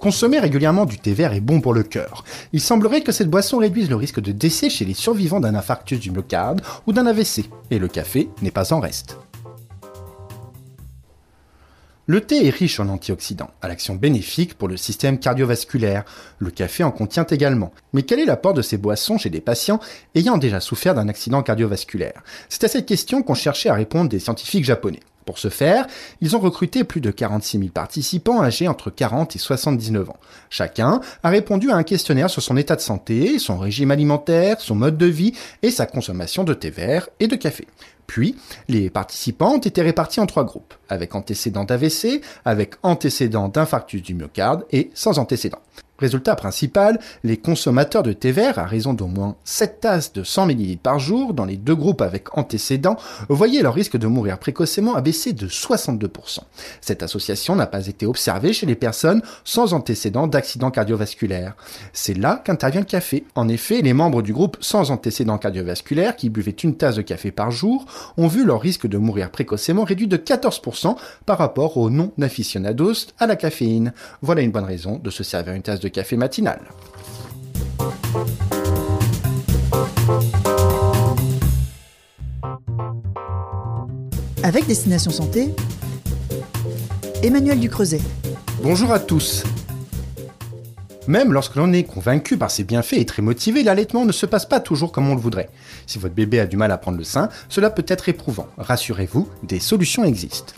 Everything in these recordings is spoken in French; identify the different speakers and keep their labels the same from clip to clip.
Speaker 1: Consommer régulièrement du thé vert est bon pour le cœur. Il semblerait que cette boisson réduise le risque de décès chez les survivants d'un infarctus du myocarde ou d'un AVC, et le café n'est pas en reste. Le thé est riche en antioxydants, à l'action bénéfique pour le système cardiovasculaire. Le café en contient également. Mais quel est l'apport de ces boissons chez des patients ayant déjà souffert d'un accident cardiovasculaire? C'est à cette question qu'ont cherché à répondre des scientifiques japonais. Pour ce faire, ils ont recruté plus de 46 000 participants âgés entre 40 et 79 ans. Chacun a répondu à un questionnaire sur son état de santé, son régime alimentaire, son mode de vie et sa consommation de thé vert et de café. Puis, les participants ont été répartis en trois groupes, avec antécédents d'AVC, avec antécédents d'infarctus du myocarde et sans antécédents. Résultat principal, les consommateurs de thé vert, à raison d'au moins 7 tasses de 100 ml par jour, dans les deux groupes avec antécédents, voyaient leur risque de mourir précocement abaisser de 62%. Cette association n'a pas été observée chez les personnes sans antécédents d'accident cardiovasculaire. C'est là qu'intervient le café. En effet, les membres du groupe sans antécédents cardiovasculaires, qui buvaient une tasse de café par jour, ont vu leur risque de mourir précocement réduit de 14% par rapport aux non-aficionados à la caféine. Voilà une bonne raison de se servir une tasse de café matinal.
Speaker 2: Avec Destination Santé, Emmanuel Ducreuset.
Speaker 1: Bonjour à tous. Même lorsque l'on est convaincu par ses bienfaits et très motivé, l'allaitement ne se passe pas toujours comme on le voudrait. Si votre bébé a du mal à prendre le sein, cela peut être éprouvant. Rassurez-vous, des solutions existent.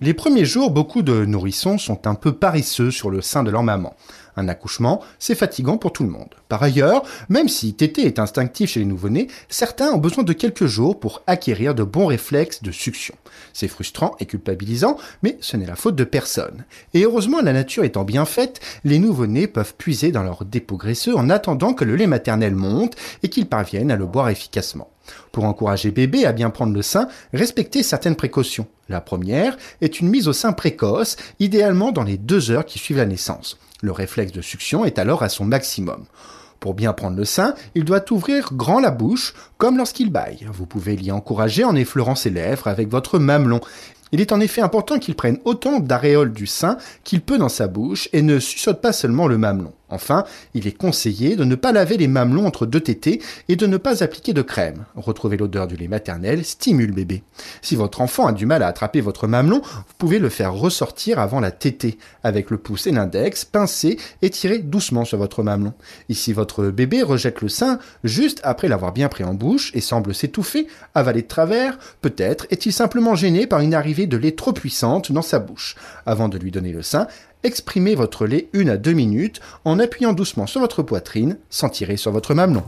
Speaker 1: Les premiers jours, beaucoup de nourrissons sont un peu paresseux sur le sein de leur maman. Un accouchement, c'est fatigant pour tout le monde. Par ailleurs, même si tété est instinctif chez les nouveau-nés, certains ont besoin de quelques jours pour acquérir de bons réflexes de succion. C'est frustrant et culpabilisant, mais ce n'est la faute de personne. Et heureusement, la nature étant bien faite, les nouveau-nés peuvent puiser dans leur dépôt graisseux en attendant que le lait maternel monte et qu'ils parviennent à le boire efficacement. Pour encourager bébé à bien prendre le sein, respectez certaines précautions. La première est une mise au sein précoce, idéalement dans les deux heures qui suivent la naissance. Le réflexe de succion est alors à son maximum. Pour bien prendre le sein, il doit ouvrir grand la bouche, comme lorsqu'il baille. Vous pouvez l'y encourager en effleurant ses lèvres avec votre mamelon. Il est en effet important qu'il prenne autant d'aréoles du sein qu'il peut dans sa bouche et ne suçote pas seulement le mamelon. Enfin, il est conseillé de ne pas laver les mamelons entre deux tétés et de ne pas appliquer de crème. Retrouver l'odeur du lait maternel stimule bébé. Si votre enfant a du mal à attraper votre mamelon, vous pouvez le faire ressortir avant la tétée. Avec le pouce et l'index, pincer et tirer doucement sur votre mamelon. Si votre bébé rejette le sein juste après l'avoir bien pris en bouche et semble s'étouffer, avaler de travers, peut-être est-il simplement gêné par une arrivée de lait trop puissante dans sa bouche. Avant de lui donner le sein, exprimez votre lait une à deux minutes en appuyant doucement sur votre poitrine sans tirer sur votre mamelon.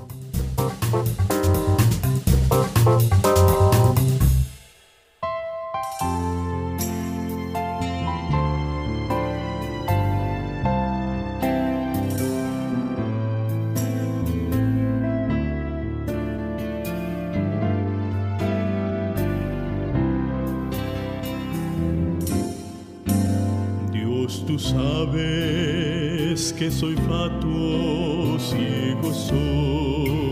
Speaker 3: Sabes que soy fatuo, ciego soy.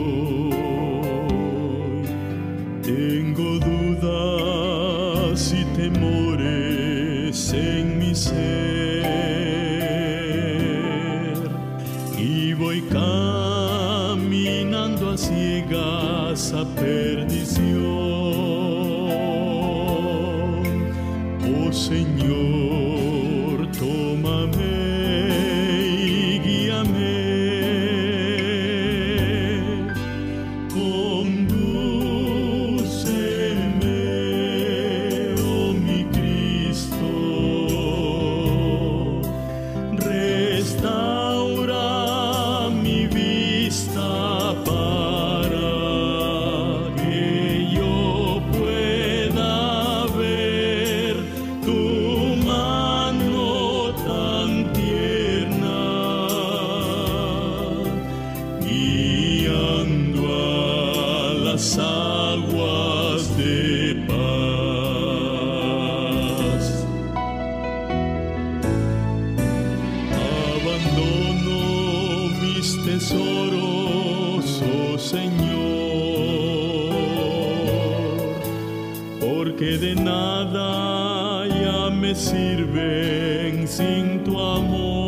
Speaker 3: Amor.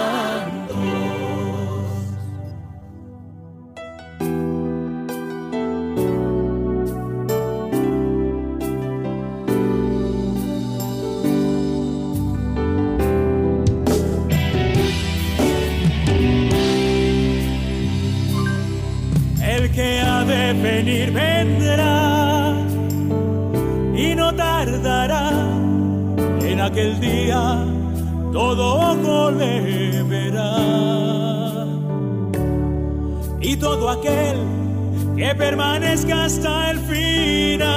Speaker 4: Aquel día todo ojo le verá. Y todo aquel que permanezca hasta el final,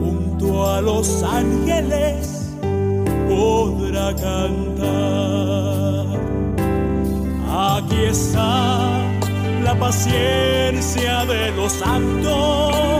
Speaker 4: junto a los ángeles, podrá cantar. Aquí está la paciencia de los santos,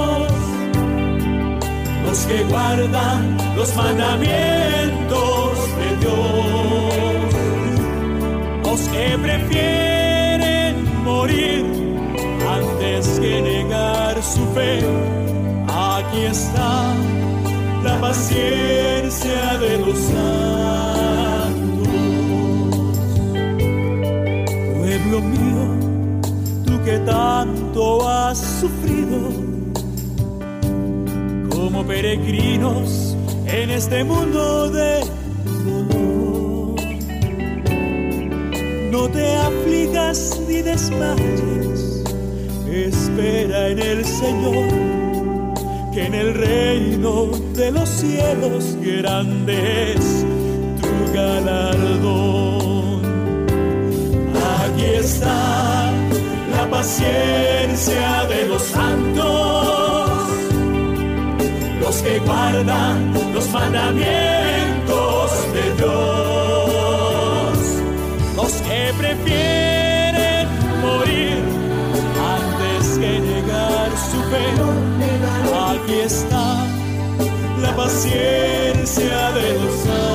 Speaker 4: los que guardan los mandamientos de Dios, peregrinos en este mundo de dolor. No te aflijas ni desmayes, espera en el Señor, que en el reino de los cielos grande es tu galardón. Aquí está la paciencia de los santos, los que guardan los mandamientos de Dios, los que prefieren morir antes que llegar su fe. Aquí está la paciencia de los santos.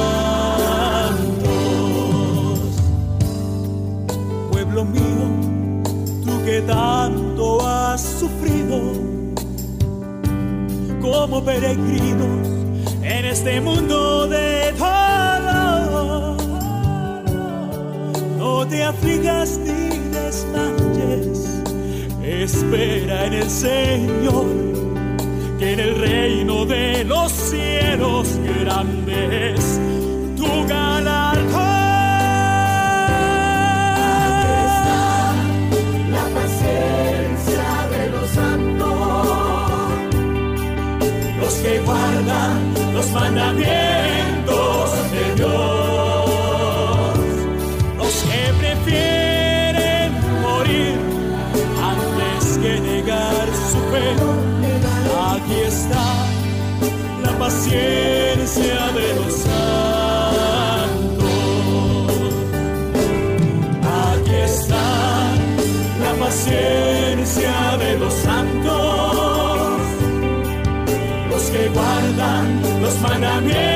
Speaker 4: Pueblo mío, tú que das como peregrinos en este mundo de dolor. No te afligas ni desmayes, espera en el Señor, que en el reino de los cielos grandes tu galardón. Mandamientos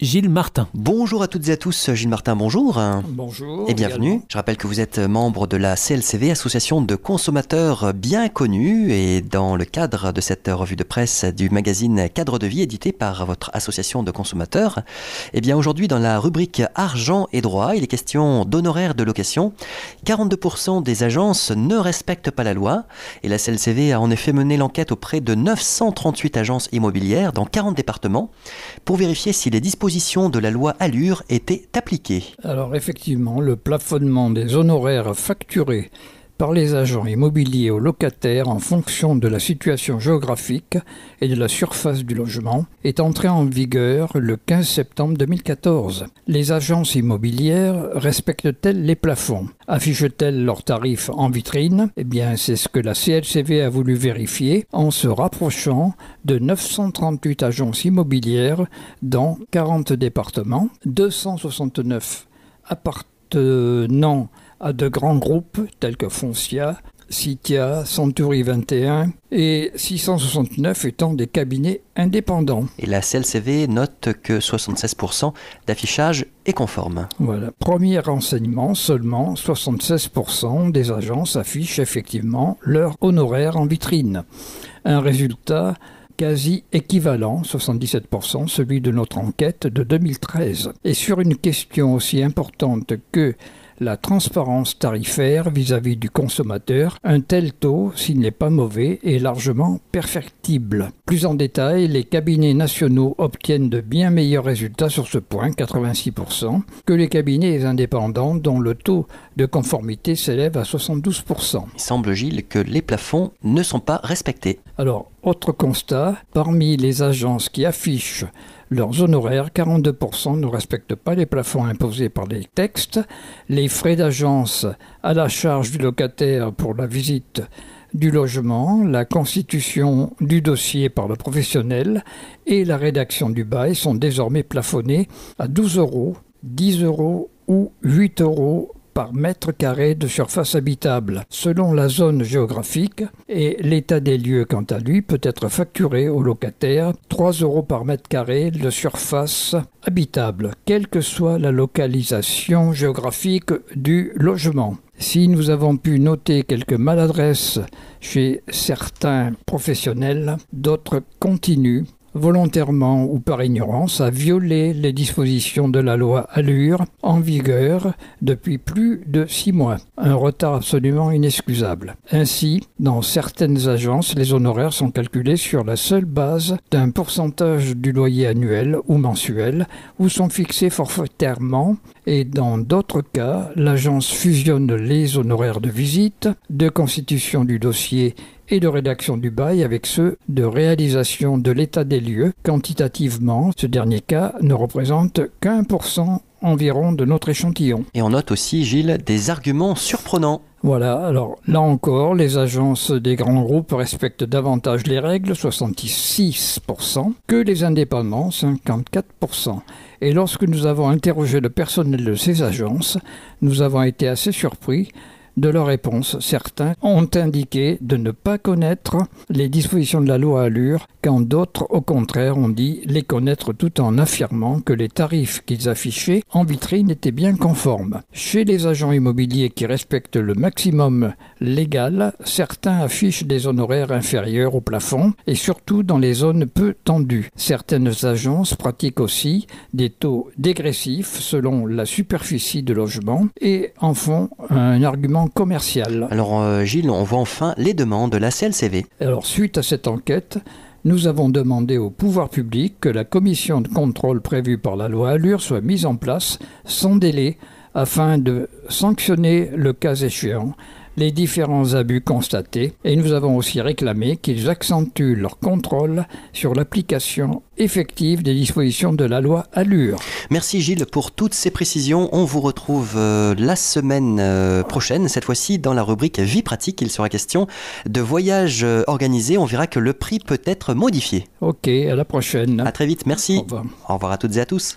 Speaker 5: Gilles Martin.
Speaker 6: Bonjour à toutes et à tous, Gilles Martin, bonjour.
Speaker 7: Bonjour.
Speaker 6: Et bienvenue. Je rappelle que vous êtes membre de la CLCV, association de consommateurs bien connue, et dans le cadre de cette revue de presse du magazine Cadre de vie édité par votre association de consommateurs, eh bien aujourd'hui dans la rubrique Argent et droit, il est question d'honoraires de location. 42% des agences ne respectent pas la loi, et la CLCV a en effet mené l'enquête auprès de 938 agences immobilières dans 40 départements pour vérifier si les dispositions de la loi Allure était appliquée.
Speaker 7: Alors effectivement, le plafonnement des honoraires facturés par les agents immobiliers aux locataires en fonction de la situation géographique et de la surface du logement est entrée en vigueur le 15 septembre 2014. Les agences immobilières respectent-elles les plafonds? Affichent-elles leurs tarifs en vitrine? Eh bien, c'est ce que la CLCV a voulu vérifier en se rapprochant de 938 agences immobilières dans 40 départements, 269 appartenant à de grands groupes tels que Foncia, Citia, Century 21 et 669 étant des cabinets indépendants.
Speaker 6: Et la CLCV note que 76% d'affichage est conforme.
Speaker 7: Voilà. Premier renseignement, seulement 76% des agences affichent effectivement leur honoraire en vitrine. Un résultat quasi équivalent, 77%, celui de notre enquête de 2013. Et sur une question aussi importante que la transparence tarifaire vis-à-vis du consommateur, un tel taux, s'il n'est pas mauvais, est largement perfectible. Plus en détail, les cabinets nationaux obtiennent de bien meilleurs résultats sur ce point, 86%, que les cabinets indépendants dont le taux de conformité s'élève à 72%.
Speaker 6: Il semble, Gilles, que les plafonds ne sont pas respectés.
Speaker 7: Alors, autre constat, parmi les agences qui affichent leurs honoraires, 42% ne respectent pas les plafonds imposés par les textes. Les frais d'agence à la charge du locataire pour la visite du logement, la constitution du dossier par le professionnel et la rédaction du bail sont désormais plafonnés à 12 euros, 10 euros ou 8 euros par mètre carré de surface habitable. Selon la zone géographique et l'état des lieux quant à lui peut être facturé au locataire 3 euros par mètre carré de surface habitable, quelle que soit la localisation géographique du logement. Si nous avons pu noter quelques maladresses chez certains professionnels, d'autres continuent volontairement ou par ignorance, à violer les dispositions de la loi Allure en vigueur depuis plus de six mois. Un retard absolument inexcusable. Ainsi, dans certaines agences, les honoraires sont calculés sur la seule base d'un pourcentage du loyer annuel ou mensuel ou sont fixés forfaitairement et dans d'autres cas, l'agence fusionne les honoraires de visite, de constitution du dossier et de rédaction du bail avec ceux de réalisation de l'état des lieux. Quantitativement, ce dernier cas ne représente qu'un pour cent environ de notre échantillon.
Speaker 6: Et on note aussi, Gilles, des arguments surprenants.
Speaker 7: Voilà, alors là encore, les agences des grands groupes respectent davantage les règles, 66%, que les indépendants, 54%. Et lorsque nous avons interrogé le personnel de ces agences, nous avons été assez surpris de leurs réponses, certains ont indiqué de ne pas connaître les dispositions de la loi Allure, quand d'autres, au contraire, ont dit les connaître tout en affirmant que les tarifs qu'ils affichaient en vitrine étaient bien conformes. Chez les agents immobiliers qui respectent le maximum légal, certains affichent des honoraires inférieurs au plafond et surtout dans les zones peu tendues. Certaines agences pratiquent aussi des taux dégressifs selon la superficie de logement et en font un argument commercial.
Speaker 6: Alors euh, Gilles, on voit enfin les demandes de la CLCV.
Speaker 7: Alors suite à cette enquête, nous avons demandé au pouvoir public que la commission de contrôle prévue par la loi Allure soit mise en place sans délai afin de sanctionner le cas échéant les différents abus constatés et nous avons aussi réclamé qu'ils accentuent leur contrôle sur l'application effective des dispositions de la loi Allure.
Speaker 6: Merci Gilles pour toutes ces précisions. On vous retrouve euh, la semaine euh, prochaine, cette fois-ci dans la rubrique Vie pratique. Il sera question de voyages euh, organisés. On verra que le prix peut être modifié.
Speaker 7: Ok, à la prochaine.
Speaker 6: À très vite, merci.
Speaker 7: Au revoir.
Speaker 6: Au revoir à toutes et à tous.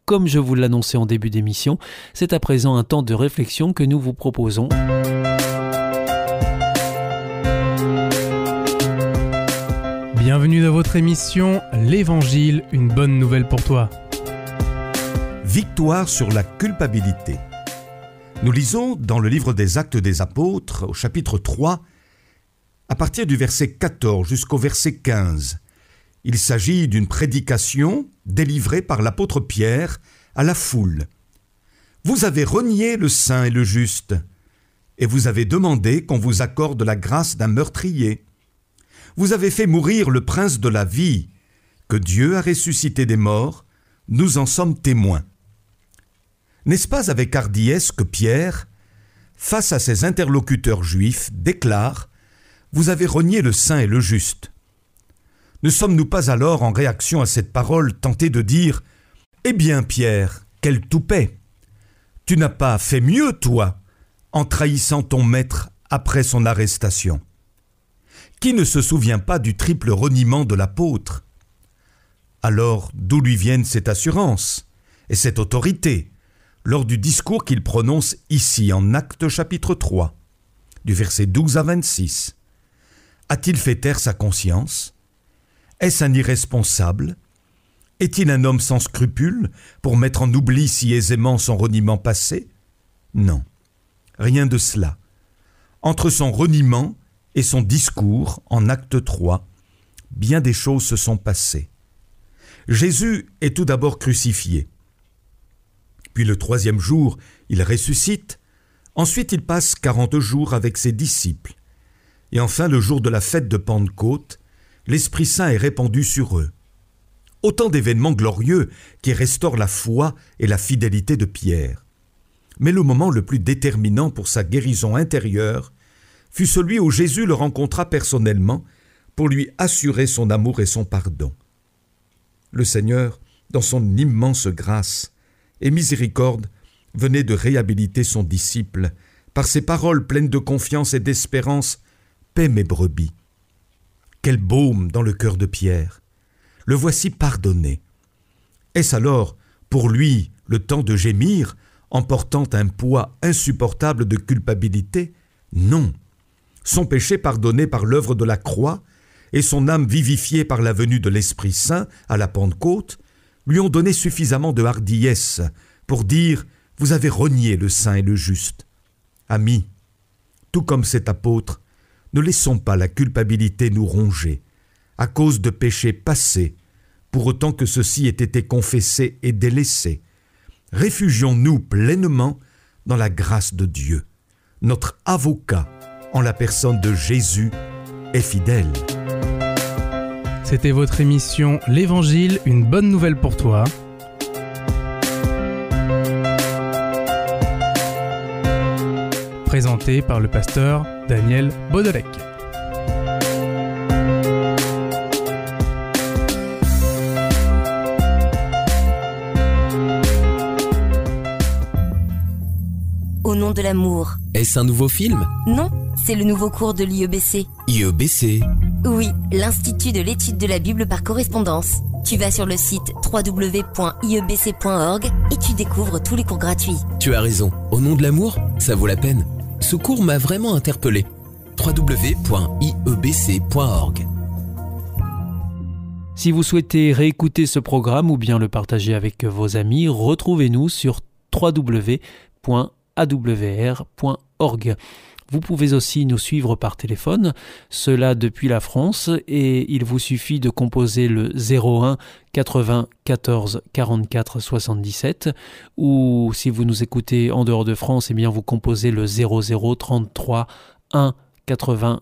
Speaker 5: Comme je vous l'annonçais en début d'émission, c'est à présent un temps de réflexion que nous vous proposons. Bienvenue dans votre émission L'Évangile, une bonne nouvelle pour toi.
Speaker 8: Victoire sur la culpabilité. Nous lisons dans le livre des Actes des Apôtres, au chapitre 3, à partir du verset 14 jusqu'au verset 15. Il s'agit d'une prédication délivrée par l'apôtre Pierre à la foule. Vous avez renié le saint et le juste, et vous avez demandé qu'on vous accorde la grâce d'un meurtrier. Vous avez fait mourir le prince de la vie, que Dieu a ressuscité des morts, nous en sommes témoins. N'est-ce pas avec hardiesse que Pierre, face à ses interlocuteurs juifs, déclare Vous avez renié le saint et le juste Ne sommes-nous pas alors, en réaction à cette parole, tentés de dire Eh bien, Pierre, quel toupet! Tu n'as pas fait mieux, toi, en trahissant ton maître après son arrestation. Qui ne se souvient pas du triple reniement de l'apôtre? Alors, d'où lui viennent cette assurance et cette autorité lors du discours qu'il prononce ici en Acte chapitre 3, du verset 12 à 26 A-t-il fait taire sa conscience? Est-ce un irresponsable? Est-il un homme sans scrupules pour mettre en oubli si aisément son reniement passé? Non, rien de cela. Entre son reniement et son discours en acte 3, bien des choses se sont passées. Jésus est tout d'abord crucifié. Puis le troisième jour, il ressuscite. Ensuite, il passe quarante jours avec ses disciples. Et enfin, le jour de la fête de Pentecôte, l'Esprit Saint est répandu sur eux. Autant d'événements glorieux qui restaurent la foi et la fidélité de Pierre. Mais le moment le plus déterminant pour sa guérison intérieure fut celui où Jésus le rencontra personnellement pour lui assurer son amour et son pardon. Le Seigneur, dans son immense grâce et miséricorde, venait de réhabiliter son disciple par ses paroles pleines de confiance et d'espérance. Paix mes brebis. Quel baume dans le cœur de Pierre. Le voici pardonné. Est-ce alors pour lui le temps de gémir en portant un poids insupportable de culpabilité? Non son péché pardonné par l'œuvre de la croix et son âme vivifiée par la venue de l'Esprit Saint à la Pentecôte lui ont donné suffisamment de hardiesse pour dire Vous avez renié le saint et le juste. Amis, tout comme cet apôtre, ne laissons pas la culpabilité nous ronger, à cause de péchés passés, pour autant que ceux-ci aient été confessés et délaissés. Réfugions-nous pleinement dans la grâce de Dieu, notre avocat en la personne de Jésus est fidèle.
Speaker 5: C'était votre émission L'Évangile, une bonne nouvelle pour toi. Présenté par le pasteur Daniel Baudelec.
Speaker 9: Au nom de l'amour.
Speaker 10: Est-ce un nouveau film?
Speaker 9: Non c'est le nouveau cours de l'IEBC.
Speaker 10: IEBC
Speaker 9: Oui, l'Institut de l'étude de la Bible par correspondance. Tu vas sur le site www.iebc.org et tu découvres tous les cours gratuits.
Speaker 10: Tu as raison, au nom de l'amour, ça vaut la peine. Ce cours m'a vraiment interpellé. www.iebc.org
Speaker 5: Si vous souhaitez réécouter ce programme ou bien le partager avec vos amis, retrouvez-nous sur www.awr.org. Vous pouvez aussi nous suivre par téléphone, cela depuis la France, et il vous suffit de composer le 01 80 14 44 77, ou si vous nous écoutez en dehors de France, eh bien vous composez le 00 33 1 80